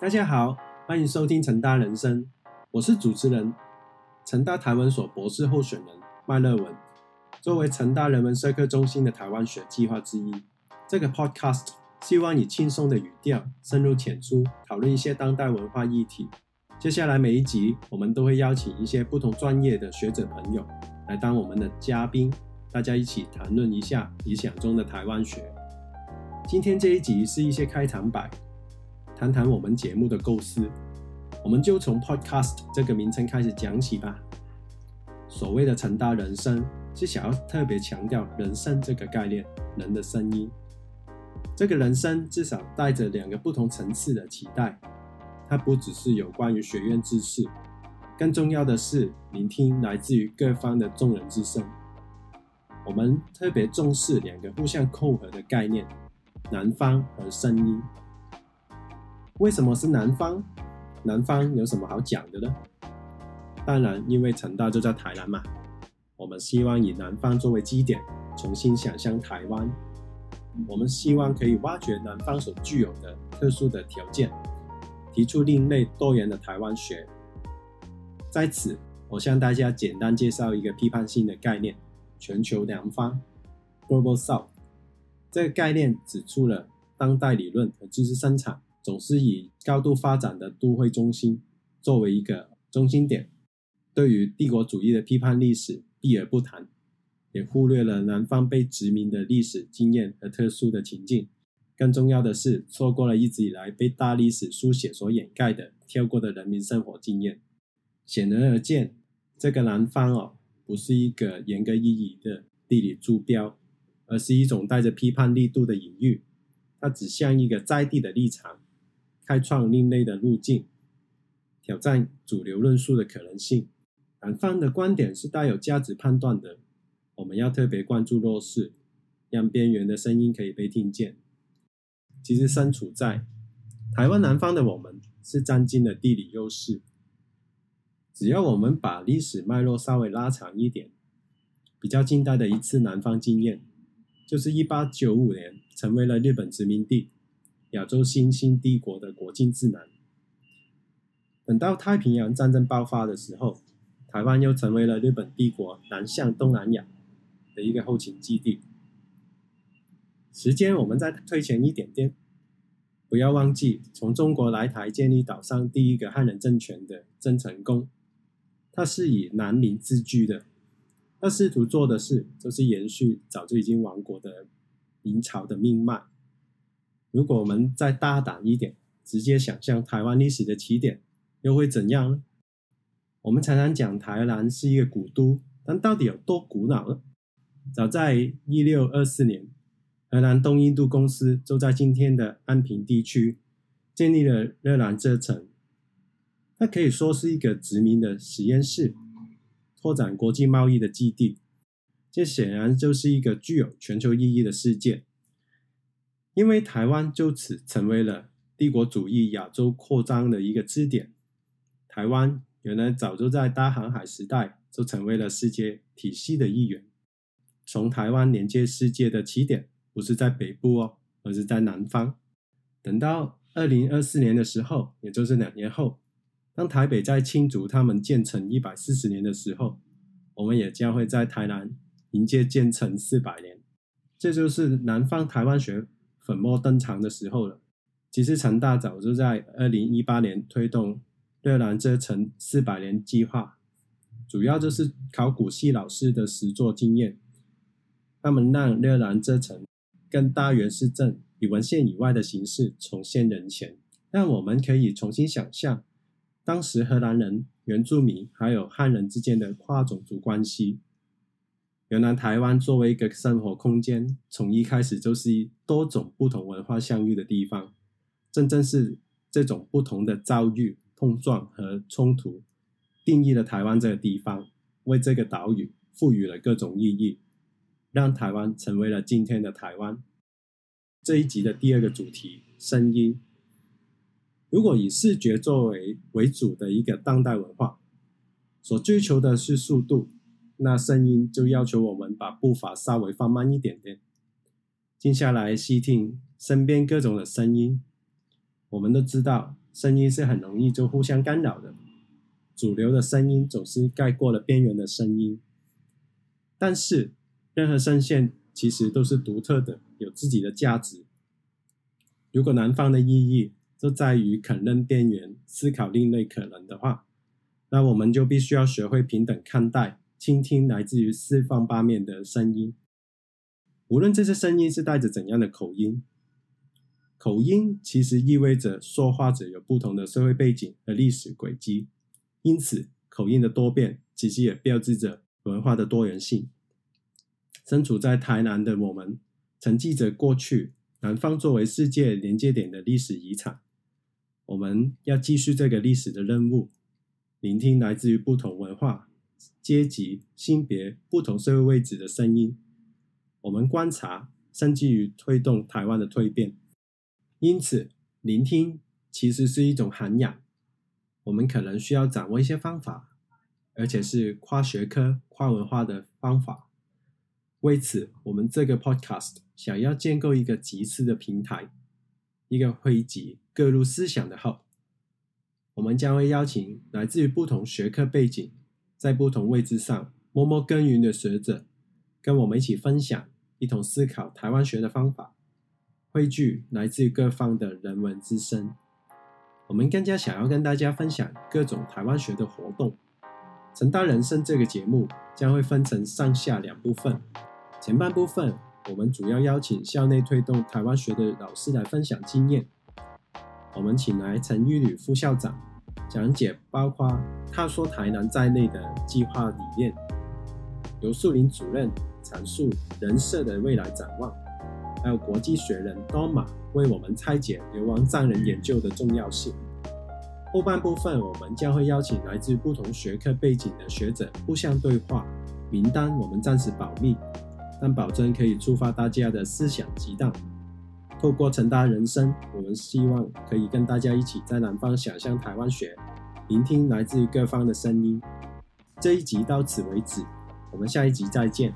大家好，欢迎收听成大人生，我是主持人成大台湾所博士候选人麦乐文。作为成大人文社科中心的台湾学计划之一，这个 Podcast 希望以轻松的语调，深入浅出讨论一些当代文化议题。接下来每一集，我们都会邀请一些不同专业的学者朋友来当我们的嘉宾，大家一起谈论一下理想中的台湾学。今天这一集是一些开场白。谈谈我们节目的构思，我们就从 Podcast 这个名称开始讲起吧。所谓的成大人生，是想要特别强调人生这个概念，人的声音。这个人生至少带着两个不同层次的期待，它不只是有关于学院知识，更重要的是聆听来自于各方的众人之声。我们特别重视两个互相扣合的概念：南方和声音。为什么是南方？南方有什么好讲的呢？当然，因为成大就在台南嘛。我们希望以南方作为基点，重新想象台湾。我们希望可以挖掘南方所具有的特殊的条件，提出另类多元的台湾学。在此，我向大家简单介绍一个批判性的概念——全球南方 （Global South）。这个概念指出了当代理论和知识生产。总是以高度发展的都会中心作为一个中心点，对于帝国主义的批判历史避而不谈，也忽略了南方被殖民的历史经验和特殊的情境。更重要的是，错过了一直以来被大历史书写所掩盖的、跳过的人民生活经验。显而易见，这个南方哦，不是一个严格意义的地理坐标，而是一种带着批判力度的隐喻。它指向一个在地的立场。开创另类的路径，挑战主流论述的可能性。南方的观点是带有价值判断的。我们要特别关注弱势，让边缘的声音可以被听见。其实身处在台湾南方的我们，是占尽了地理优势。只要我们把历史脉络稍微拉长一点，比较近代的一次南方经验，就是一八九五年成为了日本殖民地。亚洲新兴帝国的国境之南。等到太平洋战争爆发的时候，台湾又成为了日本帝国南向东南亚的一个后勤基地。时间我们再推前一点点，不要忘记从中国来台建立岛上第一个汉人政权的郑成功，他是以南明自居的，他试图做的事就是延续早就已经亡国的明朝的命脉。如果我们再大胆一点，直接想象台湾历史的起点，又会怎样呢？我们常常讲台南是一个古都，但到底有多古老呢？早在一六二四年，荷兰东印度公司就在今天的安平地区建立了热兰遮城，它可以说是一个殖民的实验室，拓展国际贸易的基地。这显然就是一个具有全球意义的事件。因为台湾就此成为了帝国主义亚洲扩张的一个支点。台湾原来早就在大航海时代就成为了世界体系的一员。从台湾连接世界的起点不是在北部哦，而是在南方。等到二零二四年的时候，也就是两年后，当台北在庆祝他们建成一百四十年的时候，我们也将会在台南迎接建成四百年。这就是南方台湾学。粉墨登场的时候了。其实成大早就在二零一八年推动热兰遮城四百年计划，主要就是考古系老师的实作经验。他们让热兰遮城跟大元市镇以文献以外的形式重现人前，让我们可以重新想象当时荷兰人、原住民还有汉人之间的跨种族关系。原来台湾作为一个生活空间，从一开始就是多种不同文化相遇的地方。正正是这种不同的遭遇、碰撞和冲突，定义了台湾这个地方，为这个岛屿赋予了各种意义，让台湾成为了今天的台湾。这一集的第二个主题：声音。如果以视觉作为为主的一个当代文化，所追求的是速度。那声音就要求我们把步伐稍微放慢一点点，静下来细听身边各种的声音。我们都知道，声音是很容易就互相干扰的。主流的声音总是盖过了边缘的声音。但是，任何声线其实都是独特的，有自己的价值。如果南方的意义就在于肯认边缘、思考另类可能的话，那我们就必须要学会平等看待、倾听来自于四方八面的声音，无论这些声音是带着怎样的口音。口音其实意味着说话者有不同的社会背景和历史轨迹，因此口音的多变其实也标志着文化的多元性。身处在台南的我们，承继着过去南方作为世界连接点的历史遗产，我们要继续这个历史的任务，聆听来自于不同文化、阶级、性别、不同社会位置的声音。我们观察，甚至于推动台湾的蜕变。因此，聆听其实是一种涵养。我们可能需要掌握一些方法，而且是跨学科、跨文化的方法。为此，我们这个 Podcast 想要建构一个集思的平台，一个汇集各路思想的 Hub。我们将会邀请来自于不同学科背景、在不同位置上默默耕耘的学者，跟我们一起分享，一同思考台湾学的方法。汇聚来自各方的人文之声，我们更加想要跟大家分享各种台湾学的活动。成大人生这个节目将会分成上下两部分，前半部分我们主要邀请校内推动台湾学的老师来分享经验。我们请来陈玉吕副校长讲解包括他说台南在内的计划理念，由树林主任阐述人设的未来展望。还有国际学人 Doma 为我们拆解流亡藏人研究的重要性。后半部分，我们将会邀请来自不同学科背景的学者互相对话。名单我们暂时保密，但保证可以触发大家的思想激荡。透过成大人生，我们希望可以跟大家一起在南方想象台湾学，聆听来自于各方的声音。这一集到此为止，我们下一集再见。